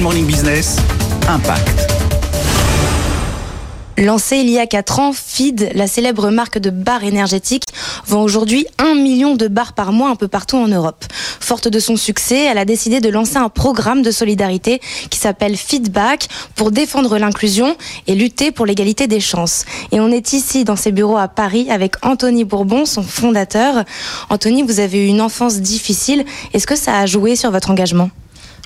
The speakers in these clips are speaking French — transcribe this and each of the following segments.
Morning Business, Impact. Lancée il y a 4 ans, Feed, la célèbre marque de bars énergétiques, vend aujourd'hui 1 million de bars par mois un peu partout en Europe. Forte de son succès, elle a décidé de lancer un programme de solidarité qui s'appelle Feedback pour défendre l'inclusion et lutter pour l'égalité des chances. Et on est ici dans ses bureaux à Paris avec Anthony Bourbon, son fondateur. Anthony, vous avez eu une enfance difficile. Est-ce que ça a joué sur votre engagement?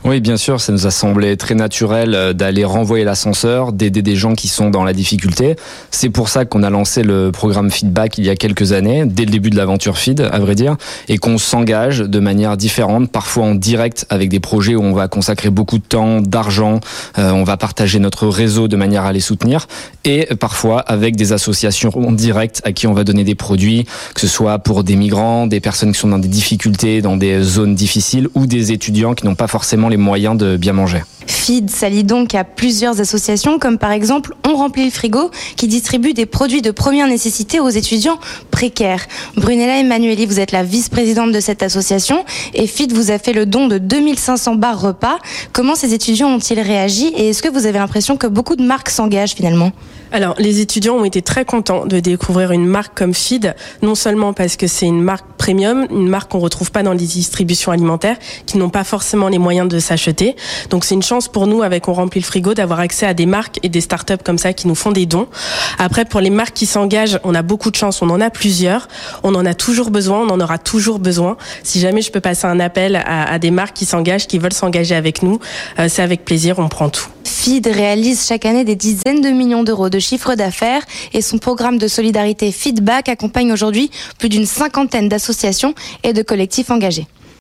Oui, bien sûr, ça nous a semblé très naturel euh, d'aller renvoyer l'ascenseur, d'aider des gens qui sont dans la difficulté. C'est pour ça qu'on a lancé le programme Feedback il y a quelques années, dès le début de l'aventure Feed, à vrai dire, et qu'on s'engage de manière différente, parfois en direct avec des projets où on va consacrer beaucoup de temps, d'argent, euh, on va partager notre réseau de manière à les soutenir, et parfois avec des associations en direct à qui on va donner des produits, que ce soit pour des migrants, des personnes qui sont dans des difficultés, dans des zones difficiles, ou des étudiants qui n'ont pas forcément les moyens de bien manger. Feed s'allie donc à plusieurs associations comme par exemple On remplit le frigo qui distribue des produits de première nécessité aux étudiants précaires. Brunella Emmanueli, vous êtes la vice-présidente de cette association et Feed vous a fait le don de 2500 bars repas. Comment ces étudiants ont-ils réagi et est-ce que vous avez l'impression que beaucoup de marques s'engagent finalement? Alors, les étudiants ont été très contents de découvrir une marque comme Feed, non seulement parce que c'est une marque une marque qu'on retrouve pas dans les distributions alimentaires, qui n'ont pas forcément les moyens de s'acheter. Donc, c'est une chance pour nous, avec On remplit le frigo, d'avoir accès à des marques et des startups comme ça qui nous font des dons. Après, pour les marques qui s'engagent, on a beaucoup de chance, on en a plusieurs. On en a toujours besoin, on en aura toujours besoin. Si jamais je peux passer un appel à, à des marques qui s'engagent, qui veulent s'engager avec nous, euh, c'est avec plaisir, on prend tout. Feed réalise chaque année des dizaines de millions d'euros de chiffre d'affaires et son programme de solidarité Feedback accompagne aujourd'hui plus d'une cinquantaine d'associations et de collectifs engagés.